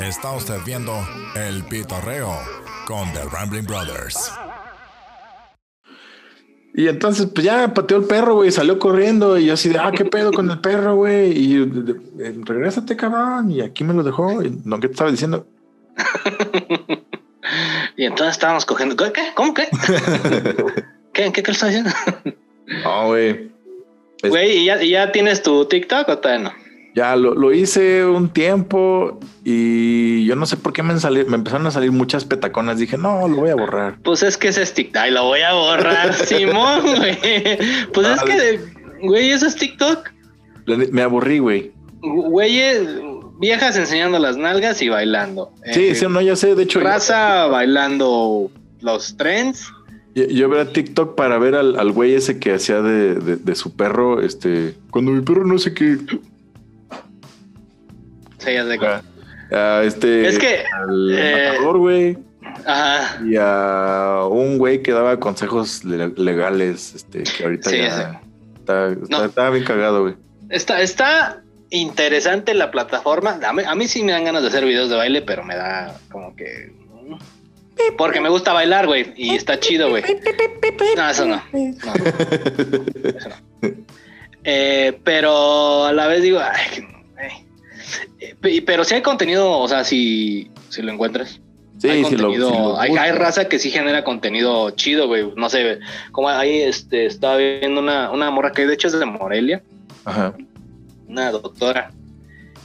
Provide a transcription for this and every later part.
Está usted viendo El Pitorreo con The Rambling Brothers. Y entonces, pues ya pateó el perro, güey, salió corriendo y yo así de, ah, ¿qué pedo con el perro, güey? Y de- regrésate, cabrón. Y aquí me lo dejó. Y, no, ¿qué te estaba diciendo? Y entonces estábamos cogiendo. ¿Qué? ¿Cómo qué? ¿Qué? ¿Qué, qué le estás diciendo? No, güey. Güey, ¿y ya, y ya tienes tu TikTok o todavía no? Ya lo, lo hice un tiempo y yo no sé por qué me, sali- me empezaron a salir muchas petaconas. Dije, no, lo voy a borrar. Pues es que ese es TikTok. Ay, lo voy a borrar, Simón, güey. Pues es que, güey, eso es TikTok. Me aburrí, güey. Güeyes, viejas enseñando las nalgas y bailando. Sí, Eh, sí, no, ya sé. De hecho, Raza bailando los trends. Yo, yo veía TikTok para ver al, al güey ese que hacía de, de- de su perro. Este, cuando mi perro no sé qué. Sí, ya sé. Ah, este. Es que, Al eh, matador, güey. Ajá. Y a un güey que daba consejos le- legales. Este, que ahorita Sí, ya está, está- No. está bien cagado, güey. Está, está interesante la plataforma. A mí, a mí sí me dan ganas de hacer videos de baile, pero me da como que. Porque me gusta bailar, güey. Y está chido, güey. No, eso no. No. Eso no. Eh, pero a la vez digo, ay, que no, eh. Pe- pero si hay contenido, o sea, si, si lo encuentras. Sí, hay lo- lo hay raza que sí genera contenido chido, güey. No sé, como ahí este, estaba viendo una, una morra que de hecho es de Morelia, Ajá. una doctora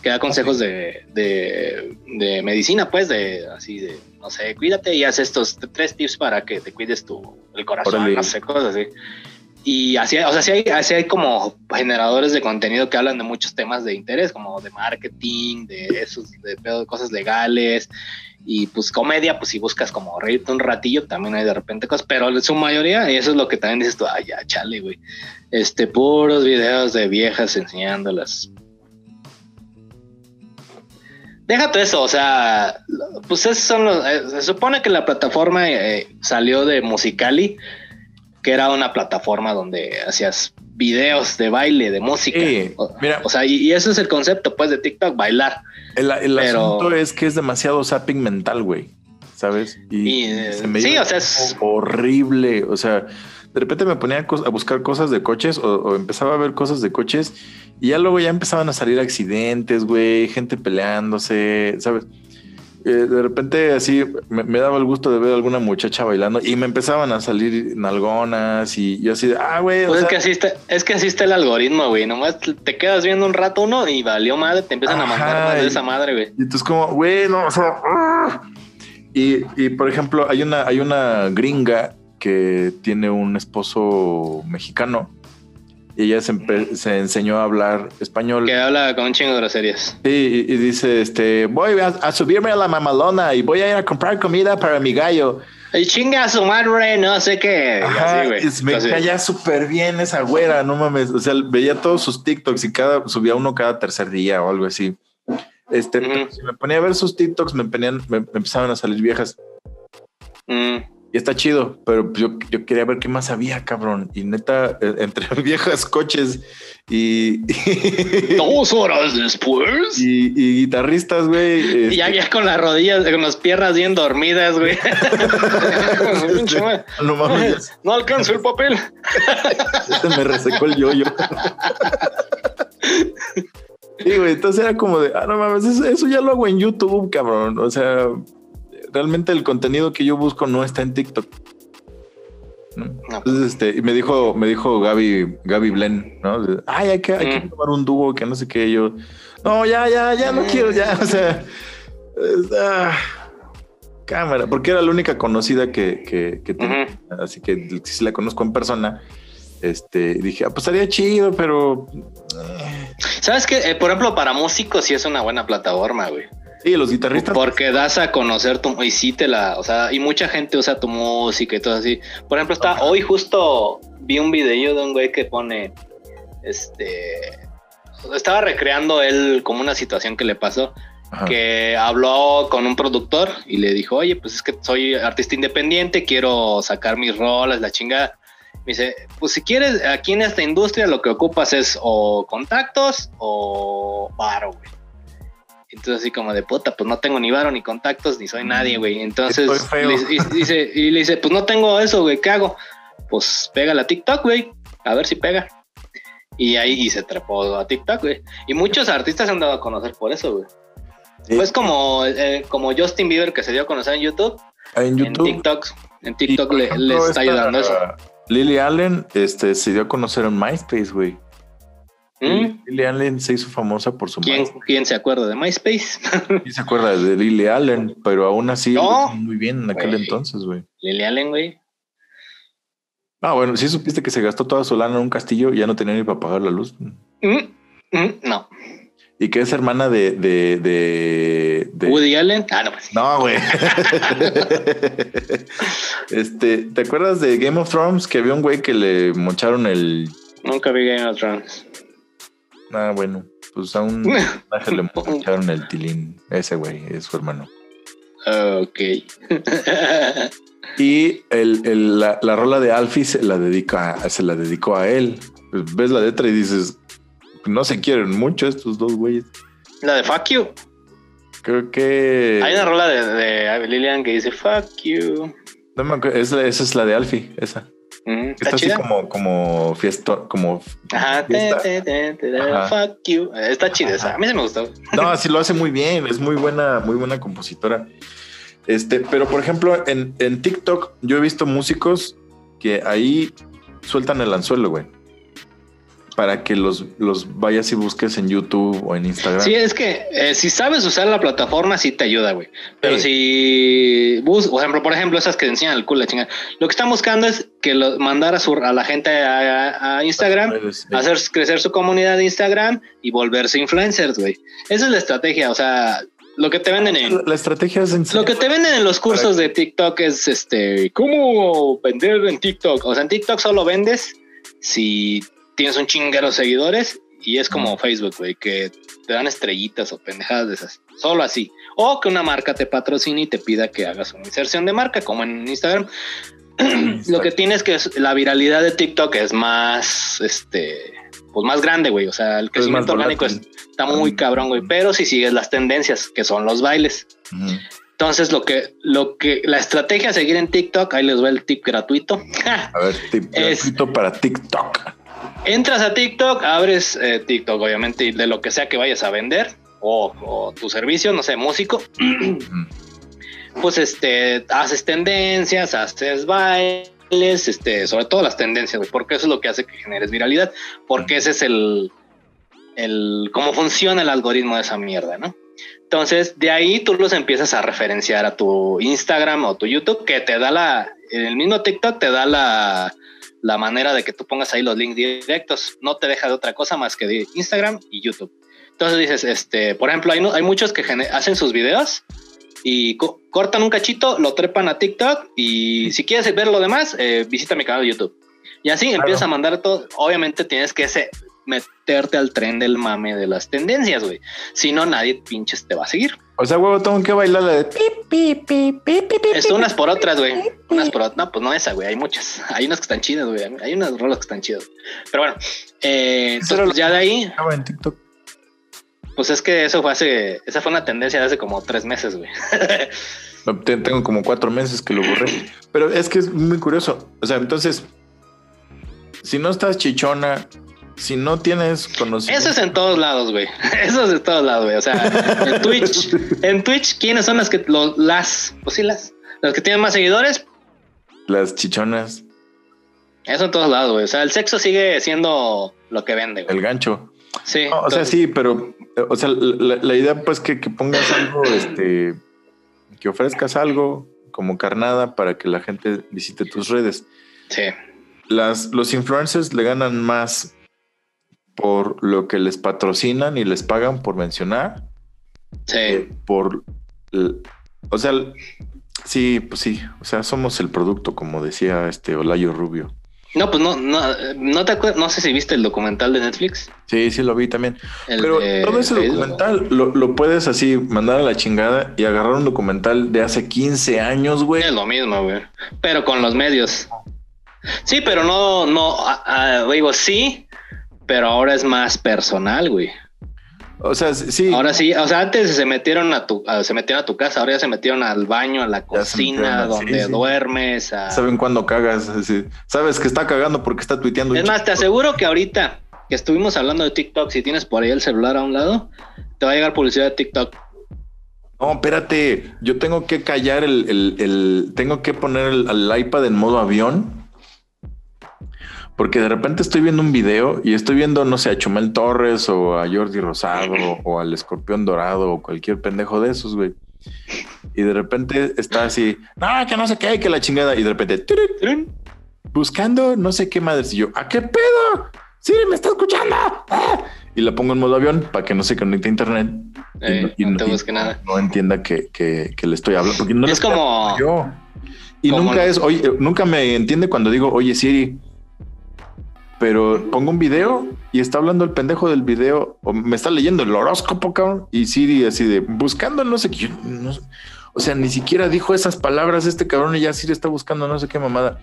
que da consejos de, de, de medicina, pues, de así de, no sé, cuídate y haz estos tres tips para que te cuides tu el corazón, Órale. no sé, cosas así. Y así, o sea, sí hay, así hay como generadores de contenido que hablan de muchos temas de interés, como de marketing, de esos, de cosas legales. Y pues comedia, pues si buscas como reírte un ratillo, también hay de repente cosas, pero en su mayoría, y eso es lo que también dices tú, ay, ya, chale, güey. Este, puros videos de viejas enseñándolas. Déjate eso, o sea, pues esos son los. eh, se supone que la plataforma eh, salió de Musicali, que era una plataforma donde hacías videos de baile, de música. Sí, o, mira. o sea, y, y ese es el concepto, pues, de TikTok, bailar. El, el Pero- asunto es que es demasiado zapping mental, güey. ¿Sabes? Y, se me sí, o sea, es- horrible. O sea, de repente me ponía a buscar cosas de coches o, o empezaba a ver cosas de coches y ya luego ya empezaban a salir accidentes, güey, gente peleándose, ¿sabes? Eh, de repente así me, me daba el gusto de ver a alguna muchacha bailando y me empezaban a salir nalgonas y yo así de, ah, güey, Pues es sea, que así está, es que así está el algoritmo, güey. Nomás te quedas viendo un rato uno y valió madre, te empiezan a mandar de esa madre, güey. Y entonces como, güey, no, o sea, ¡ah! y, y por ejemplo, hay una, hay una gringa que tiene un esposo mexicano y ella se, se enseñó a hablar español. Que habla con un chingo de groserías. Sí, y, y dice, este, voy a, a subirme a la mamalona y voy a ir a comprar comida para mi gallo. Y chinga a su madre, no sé qué. Ajá, así, güey. me Entonces, caía súper bien esa güera, no mames. O sea, veía todos sus TikToks y cada subía uno cada tercer día o algo así. Este, Ujú. pero si me ponía a ver sus TikToks, me, ponían, me, me empezaban a salir viejas. mm, Y está chido, pero yo, yo quería ver qué más había, cabrón. Y neta, eh, entre viejas coches y, Dos horas después. y, y guitarristas, güey. Y este, ya, ya con las rodillas, con las piernas bien dormidas, güey. Madre. no mames, no alcanzo el papel. se me resecó el yoyo. Sí, güey, entonces era como de, ah, no mames, eso, eso ya lo hago en YouTube, cabrón. O sea, realmente el contenido que yo busco no está en TikTok. ¿no? No. Entonces, este, y me dijo, me dijo Gaby, Gaby Blen, ¿no? Ay, hay que, hay que Mm. tomar un dúo que no sé qué. Yo, no, ya, ya, ya no Mm. quiero, ya, o sea, es- ah, cámara, porque era la única conocida que, que, que tenía, así que si la conozco en persona. Este, dije, ah, pues estaría chido, pero eh, ¿Sabes qué? por ejemplo, para músicos sí es una buena plataforma, güey. Sí, los guitarristas. Porque das a conocer tu y sí te la, o sea, y mucha gente usa tu música y todo así. Por ejemplo, está hoy justo vi un video de un güey que pone este estaba recreando él como una situación que le pasó, Ajá. que habló con un productor y le dijo, "Oye, pues es que soy artista independiente, quiero sacar mis rolas, la chingada." Me dice, pues si quieres, aquí en esta industria lo que ocupas es o contactos o varo, güey. Entonces así como de puta, pues no tengo ni varo, ni contactos, ni soy nadie, güey. Entonces y, dice, y le dice, pues no tengo eso, güey, ¿qué hago? Pues pega la TikTok, güey, a ver si pega. Y ahí y se trepó a TikTok, güey. Y muchos artistas se han dado a conocer por eso, güey. Sí. Pues como, eh, como Justin Bieber que se dio a conocer en YouTube, En en YouTube. TikTok, en TikTok le, ejemplo, le está esta ayudando eso. Lily Allen este, se dio a conocer en MySpace, güey. ¿Mm? Lily Allen se hizo famosa por su ¿Quién. ¿Quién se acuerda de MySpace? Sí se acuerda de Lily Allen, pero aún así No. muy bien en aquel entonces, güey. Lily Allen, güey. Ah, bueno, sí supiste que se gastó toda su lana en un castillo y ya no tenía ni para pagar la luz. Mm, mm, no. Y que es hermana de... de, de, de- Woody Allen. Ah, no, pues. No, güey. este, ¿te acuerdas de Game of Thrones? Que había un güey que le mocharon el... Nunca vi Game of Thrones. Ah, bueno, pues a un personaje le mocharon el tilín. Ese güey es su hermano. ok. Y el, el- la, la rola de Alfie se la dedica, se la dedicó a él. Pues ves la letra y dices, no se quieren mucho estos dos güeyes. la de Fuck You. Creo que Hay una rola de, de Lilian que dice Fuck You. no me acuerdo, esa es la de Alfie, esa. Mm, Está, Está así como, como fiesta, como Ajá. te, fiesta. te, te, te, Ajá. Fuck You. Está chida esa. A mí se me gustó. No, así lo hace muy bien, es muy buena, muy buena compositora. Este, pero por ejemplo, en, en TikTok yo he visto músicos que ahí sueltan el anzuelo, güey. Para que los, los vayas y busques en YouTube o en Instagram. Sí, es que eh, si sabes usar la plataforma, sí te ayuda, güey. Pero Sí. si bus, por ejemplo, por ejemplo, esas que enseñan el culo, la chingada. Lo que están buscando es que lo, mandar a, su, a la gente a, a Instagram, Redes, sí. hacer crecer su comunidad de Instagram y volverse influencers, güey. Esa es la estrategia. O sea, lo que te venden en, La, la estrategia es en lo que te venden en los cursos de TikTok es este, ¿cómo vender en TikTok? O sea, en TikTok solo vendes si tienes un chinguero de seguidores y es como. Facebook, güey, que te dan estrellitas o pendejadas de esas. Solo así. O que una marca te patrocine y te pida que hagas una inserción de marca, como en Instagram. Lo que tienes que es la viralidad de TikTok es más, este, pues más grande, güey. O sea, el Es crecimiento orgánico es- está muy cabrón, güey. Pero si sigues las tendencias, que son los bailes. Entonces, lo que, lo que, la estrategia a seguir en TikTok, ahí les va el tip gratuito. A ver, tip Es- gratuito para TikTok. Entras a TikTok, abres eh, TikTok, obviamente, de lo que sea que vayas a vender, o, tu servicio, no sé, músico, pues este, haces tendencias, haces bailes, este, sobre todo las tendencias, porque eso es lo que hace que generes viralidad, porque ese es el, el, cómo funciona el algoritmo de esa mierda, ¿no? Entonces, de ahí tú los empiezas a referenciar a tu Instagram o tu YouTube, que te da la, el mismo TikTok te da la, la manera de que tú pongas ahí los links directos, no te deja de otra cosa más que de Instagram y YouTube. Entonces dices, este, por ejemplo, hay, no- hay muchos que hacen sus videos y co- cortan un cachito, lo trepan a TikTok y si quieres ver lo demás, eh, visita mi canal de YouTube. Y así Claro. empiezas a mandar todo. Obviamente tienes que ese- meterte al tren del mame de las tendencias, güey. Si no, nadie pinches te va a seguir. O sea, huevo, tengo que bailar la de pi, pi, pi, pi, pi, pi, Es unas por otras, güey. Unas por otras. No, pues no esa, güey. Hay muchas. Hay unas que están chidas, güey. Hay unas rolas que están chidas. Pero bueno, eh, entonces, lo ya de ahí, Estaba en TikTok. pues es que eso fue hace, esa fue una tendencia de hace como tres meses, güey. Tengo como cuatro meses que lo borré. Pero es que es muy curioso. O sea, entonces, si no estás chichona, si no tienes conocimiento. Eso es en todos lados, güey. Eso es en todos lados, güey. O sea, en Twitch, en Twitch, ¿quiénes son las que, los, las, pues sí, las, las que tienen más seguidores? Las chichonas, Eso en todos lados, güey. O sea, el sexo sigue siendo lo que vende, güey. el gancho. Sí. No, o sea, sí, pero, o sea, la, la idea, pues, que, que pongas algo, este, que ofrezcas algo como carnada para que la gente visite tus redes. Sí. Las, los influencers le ganan más por lo que les patrocinan y les pagan por mencionar, Sí. eh, por, o sea, sí, pues sí, o sea, somos el producto, como decía este Olayo Rubio. No, pues no, no, no te acuerdas, no sé si viste el documental de Netflix. Sí, sí lo vi también. El Pero todo ese Facebook. documental lo, lo puedes así mandar a la chingada y agarrar un documental de hace 15 años, güey. Es lo mismo, güey. Pero con los medios. Sí, pero no, no, ah, digo, sí, pero ahora es más personal, güey. O sea, sí. Ahora sí, o sea, antes se metieron a tu, a- se metieron a tu casa, ahora ya se metieron al baño, a la cocina, a- donde sí, sí. duermes. a- Saben cuándo cagas. Sabes que está cagando porque está tuiteando. Es más, te aseguro que ahorita que estuvimos hablando de TikTok, si tienes por ahí el celular a un lado, te va a llegar publicidad de TikTok. No, espérate. Yo tengo que callar el, el- el- tengo que poner el, al iPad en modo avión. Porque de repente estoy viendo un video y estoy viendo, no sé, a Chumel Torres o a Jordi Rosado o al Escorpión Dorado o cualquier pendejo de esos, güey. Y de repente está así, no, que no sé qué, que la chingada. Y de repente, buscando no sé qué madres. Y yo, ¿a qué pedo? Siri, me está escuchando. ¡Ah! Y la pongo en modo avión para que no se conecte a internet. Y Eh, y no te y busque nada. No entienda que, que- que le estoy hablando. Porque no Es como- yo. Y nunca es, oye, nunca me entiende cuando digo, oye, Siri. Pero pongo un video y está hablando el pendejo del video, o me está leyendo el horóscopo, cabrón. Y Siri así de buscando no sé qué. no o sea, ni siquiera dijo esas palabras este cabrón y ya Siri está buscando no sé qué mamada.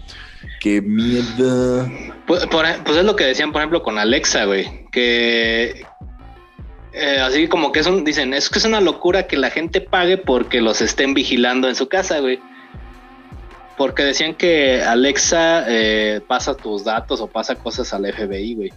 Qué mierda. Pues, por- pues es lo que decían, por ejemplo, con Alexa, güey, que eh, así como que es un, dicen, es que es una locura que la gente pague porque los estén vigilando en su casa, güey. Porque decían que Alexa eh, pasa tus datos o pasa cosas al FBI, güey.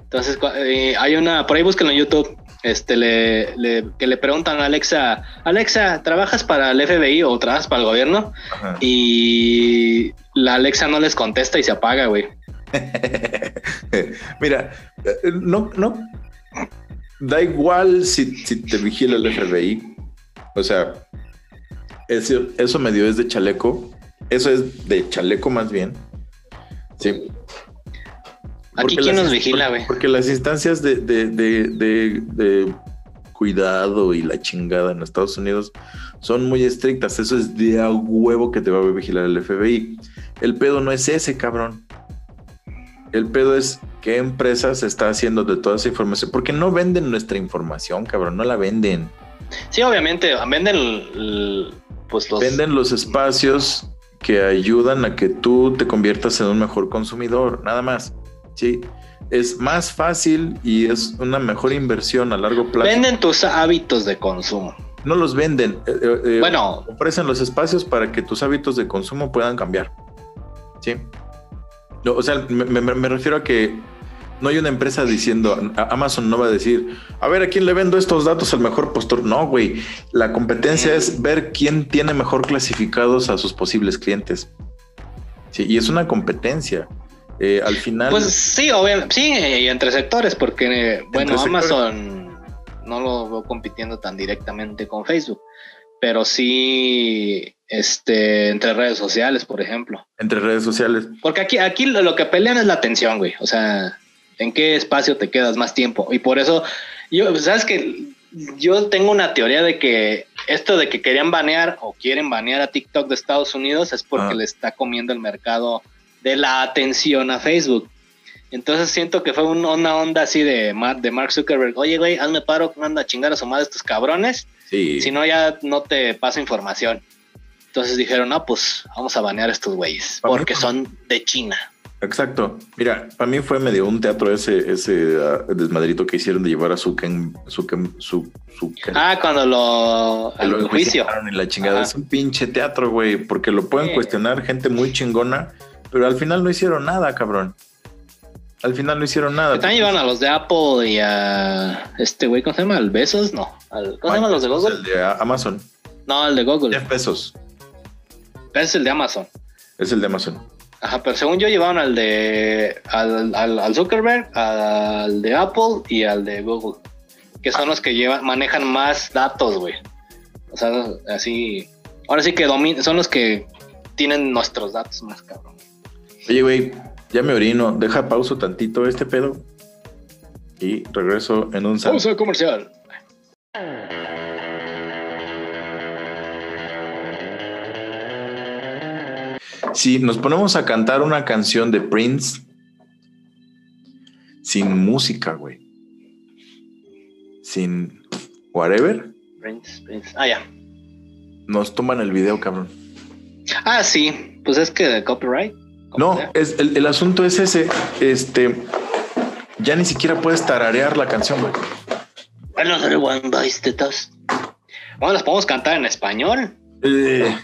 Entonces, eh, hay una, por ahí búsquenlo en YouTube, este, le, le- que le preguntan a Alexa, Alexa, ¿trabajas para el FBI o trabajas para el gobierno? Ajá. Y la Alexa no les contesta y se apaga, güey. Mira, eh, no, no. Da igual si, si te vigila el FBI. O sea, eso, eso me dio es de chaleco. Eso es de chaleco más bien. Sí. Aquí quién las- nos vigila, güey. Porque las instancias de, de, de, cuidado y la chingada en Estados Unidos son muy estrictas. Eso es de a huevo que te va a vigilar el FBI. El pedo no es ese, cabrón. El pedo es qué empresa se está haciendo de toda esa información. Porque no venden nuestra información, cabrón. No la venden. Sí, obviamente, venden pues los Venden los espacios que ayudan a que tú te conviertas en un mejor consumidor, nada más. Sí, es más fácil y es una mejor inversión a largo plazo. venden tus hábitos de consumo. No los venden. eh, eh, eh, Bueno, ofrecen los espacios para que tus hábitos de consumo puedan cambiar. Sí. No, o sea, me, me- me refiero a que no hay una empresa diciendo, Amazon no va a decir, a ver, ¿a quién le vendo estos datos al mejor postor? No, güey. La competencia es ver quién tiene mejor clasificados a sus posibles clientes. Sí, y es una competencia. Eh, al final, pues sí, obviamente, sí, y entre sectores, porque eh, bueno, sectores. Amazon no lo veo compitiendo tan directamente con Facebook, pero sí este entre redes sociales, por ejemplo. entre redes sociales, Porque aquí, aquí lo, lo que pelean es la atención, güey. O sea, ¿en qué espacio te quedas más tiempo? Y por eso, yo, sabes que yo tengo una teoría de que esto de que querían banear o quieren banear a TikTok de Estados Unidos es porque Ah. le está comiendo el mercado de la atención a Facebook. Entonces siento que fue un- una onda así de, Mar- de Mark Zuckerberg. Oye, güey, hazme paro, manda a chingar a su madre estos cabrones. sí. Si no, ya no te paso información. Entonces dijeron, no, pues vamos a banear a estos güeyes porque son de China. Exacto. Mira, para mí fue medio un teatro ese, ese ah, desmadrito que hicieron de llevar a Zucken, Zucken, su, Ah, cuando lo lo al juicio. en la chingada. Ajá. Es un pinche teatro, güey, porque lo pueden Sí. cuestionar gente muy chingona, pero al final no hicieron nada, cabrón. Al final no hicieron nada. Están llevando a los de Apple y a este güey, ¿cómo se llama? ¿Al Besos? No. Al- ¿Cómo se llaman los de El Google? de Amazon. No, el de Google. Jeff Bezos. Ese es el de Amazon. Es el de Amazon. Ajá, pero según yo llevaron al de al, al, al Zuckerberg, al de Apple y al de Google, que son los que llevan, manejan más datos, güey. O sea, así, ahora sí que domin son los que tienen nuestros datos más cabrón. Oye, güey, ya me orino. Deja pauso tantito este pedo. Y regreso en un Pausa comercial. Si nos ponemos a cantar una canción de Prince sin música, güey. Sin whatever, Prince, Prince. Ah, ya. nos toman el video, cabrón. Ah, sí, pues es que de copyright. No, sea. es, el, el asunto es ese. Este, ya ni siquiera puedes tararear la canción, güey. Another one bites the dust. Bueno, las podemos cantar en español. Eh,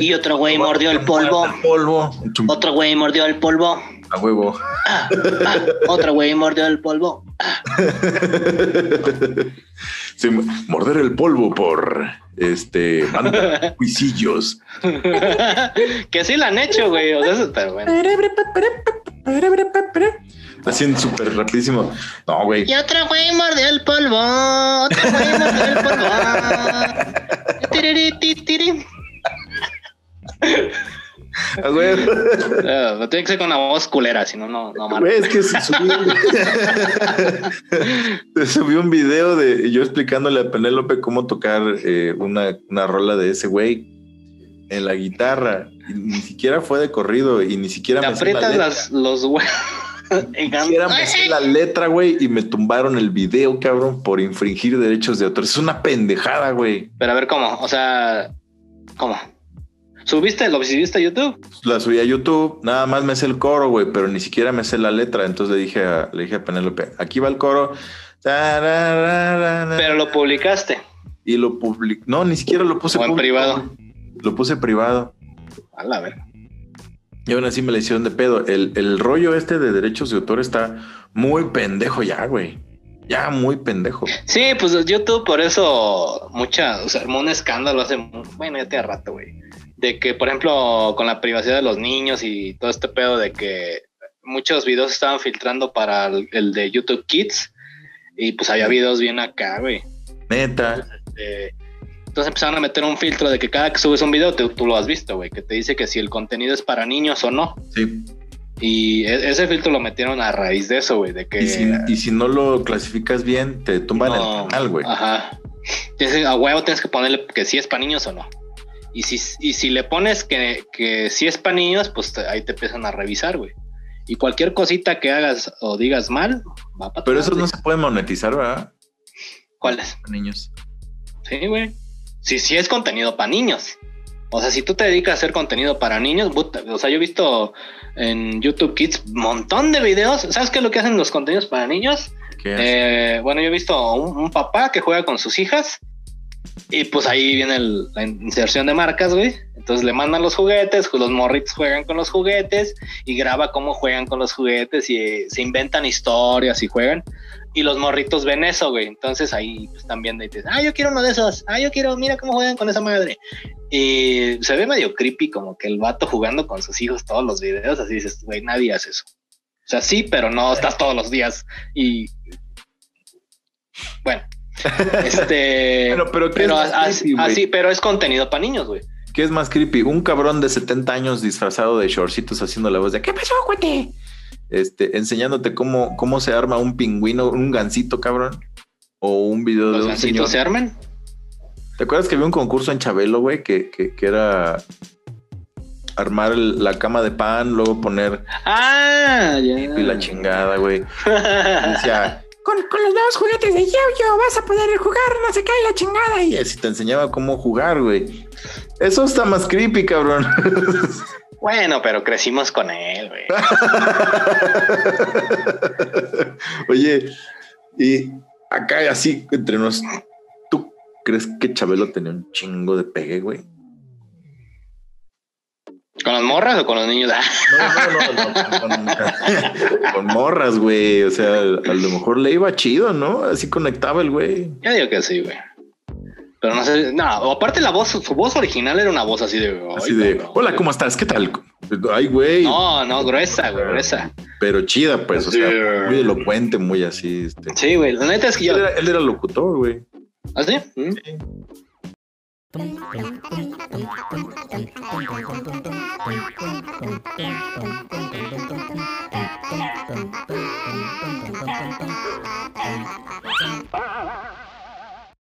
Y otro güey mordió el polvo. El polvo. Otro güey mordió el polvo. A huevo. Ah, ah, otro güey mordió el polvo. Sí, morder el polvo por este banda Cuisillos. que sí la han hecho, güey. O sea, eso- pero bueno. Así en súper rapidísimo. No, güey. Y otro güey mordió el polvo. Otro güey mordió el polvo. Tiriri, ti, tiri. A huevo. Eh, tiene que ser con una voz culera, si no, no, no, Güey, es que se subió, se subió un video de yo explicándole a Penélope cómo tocar eh, una, una rola de ese güey en la guitarra. Y ni siquiera fue de corrido y ni siquiera Te me aprietas las, los huevos. Ni siquiera me sé la letra, güey, y me tumbaron el video, cabrón, por infringir derechos de autor. Es una pendejada, güey. Pero a ver cómo, o sea, ¿cómo? ¿Subiste? ¿Lo subiste a YouTube? La subí a YouTube, nada más me sé el coro, güey, pero ni siquiera me sé la letra. Entonces le dije a, le dije a Penélope, aquí va el coro. Pero lo publicaste. Y lo publiqué. No, ni siquiera lo puse O en público, privado. Lo puse privado. A la ver. Y aún así me le hicieron de pedo. El, el rollo este de derechos de autor está muy pendejo ya, güey. Ya muy pendejo. Sí, pues YouTube por eso mucha, o sea, armó un escándalo hace, bueno, ya tiene rato, güey. De que, por ejemplo, con la privacidad de los niños y todo este pedo de que muchos videos estaban filtrando para el, el de YouTube Kids y pues había videos bien acá, güey. Neta. Eh, entonces empezaron a meter un filtro de que cada que subes un video tú, tú lo has visto, güey, que te dice que si el contenido es para niños o no. Sí. Y e- ese filtro lo metieron a raíz de eso, güey, de que... Y si, y si no lo clasificas bien, te tumban No, el canal, güey. Ajá. Tienes- a huevo tienes que ponerle que si es para niños o no. Y si, y si le pones que, que si es para niños, pues te- ahí te empiezan a revisar, güey. Y cualquier cosita que hagas o digas mal, va para Pero eso no se puede monetizar, ¿verdad? ¿Cuáles? Niños. Sí, güey. Si, si es contenido para niños. O sea, si tú te dedicas a hacer contenido para niños, o sea, yo he visto en YouTube Kids un montón de videos. ¿Sabes qué es lo que hacen los contenidos para niños? Eh, bueno, yo he visto un, un papá que juega con sus hijas y pues ahí viene la inserción de marcas, güey. Entonces le mandan los juguetes, los morritos juegan con los juguetes y graba cómo juegan con los juguetes y eh, se inventan historias y juegan. Y los morritos ven eso, güey. Entonces ahí pues, están viendo y te dicen, ah, yo quiero uno de esos. Ah, yo quiero, mira cómo juegan con esa madre. Y se ve medio creepy como que el vato jugando con sus hijos todos los videos. Así dices, güey, nadie hace eso. O sea, sí, pero no estás todos los días. Y bueno, este. Pero, pero, ¿qué pero es más as- creepy, güey? así, pero es contenido para niños, güey. ¿Qué es más creepy? Un cabrón de 70 años disfrazado de shortcitos haciendo la voz de ¿Qué pasó, cuate? Este, enseñándote cómo, cómo se arma un pingüino, un gansito, cabrón. O un video de Los un señor. se arman. ¿Te acuerdas que había un concurso en Chabelo, güey? Que, que, que era armar el- la cama de pan, luego poner Ah, ya. y la chingada, güey. Decía, con, con los nuevos juguetes de Yo-Yo vas a poder jugar, no se cae la chingada. Y así te enseñaba cómo jugar, güey. Eso está más creepy, cabrón. Bueno, pero crecimos con él, güey. Oye, y acá así entre nos, ¿tú crees que Chabelo tenía un chingo de pegue, güey? ¿Con las morras o con los niños? Ah, No, no, no, con, con- con morras, güey. O sea, a lo mejor le iba chido, ¿no? Así conectaba el güey. yo digo que sí, güey. Pero no sé, no, aparte la voz, su voz original era una voz así de. Hola, ¿cómo estás? ¿Qué tal? Ay, güey. No, no, gruesa, güey, gruesa. Pero chida, pues, o sea, Sí. muy elocuente, muy así. Este. Sí, güey, la neta es que yo. Él, era, él era locutor, güey. ¿Así? ¿Mm? Thank 噔噔噔噔噔噔噔噔噔噔噔噔噔噔噔噔噔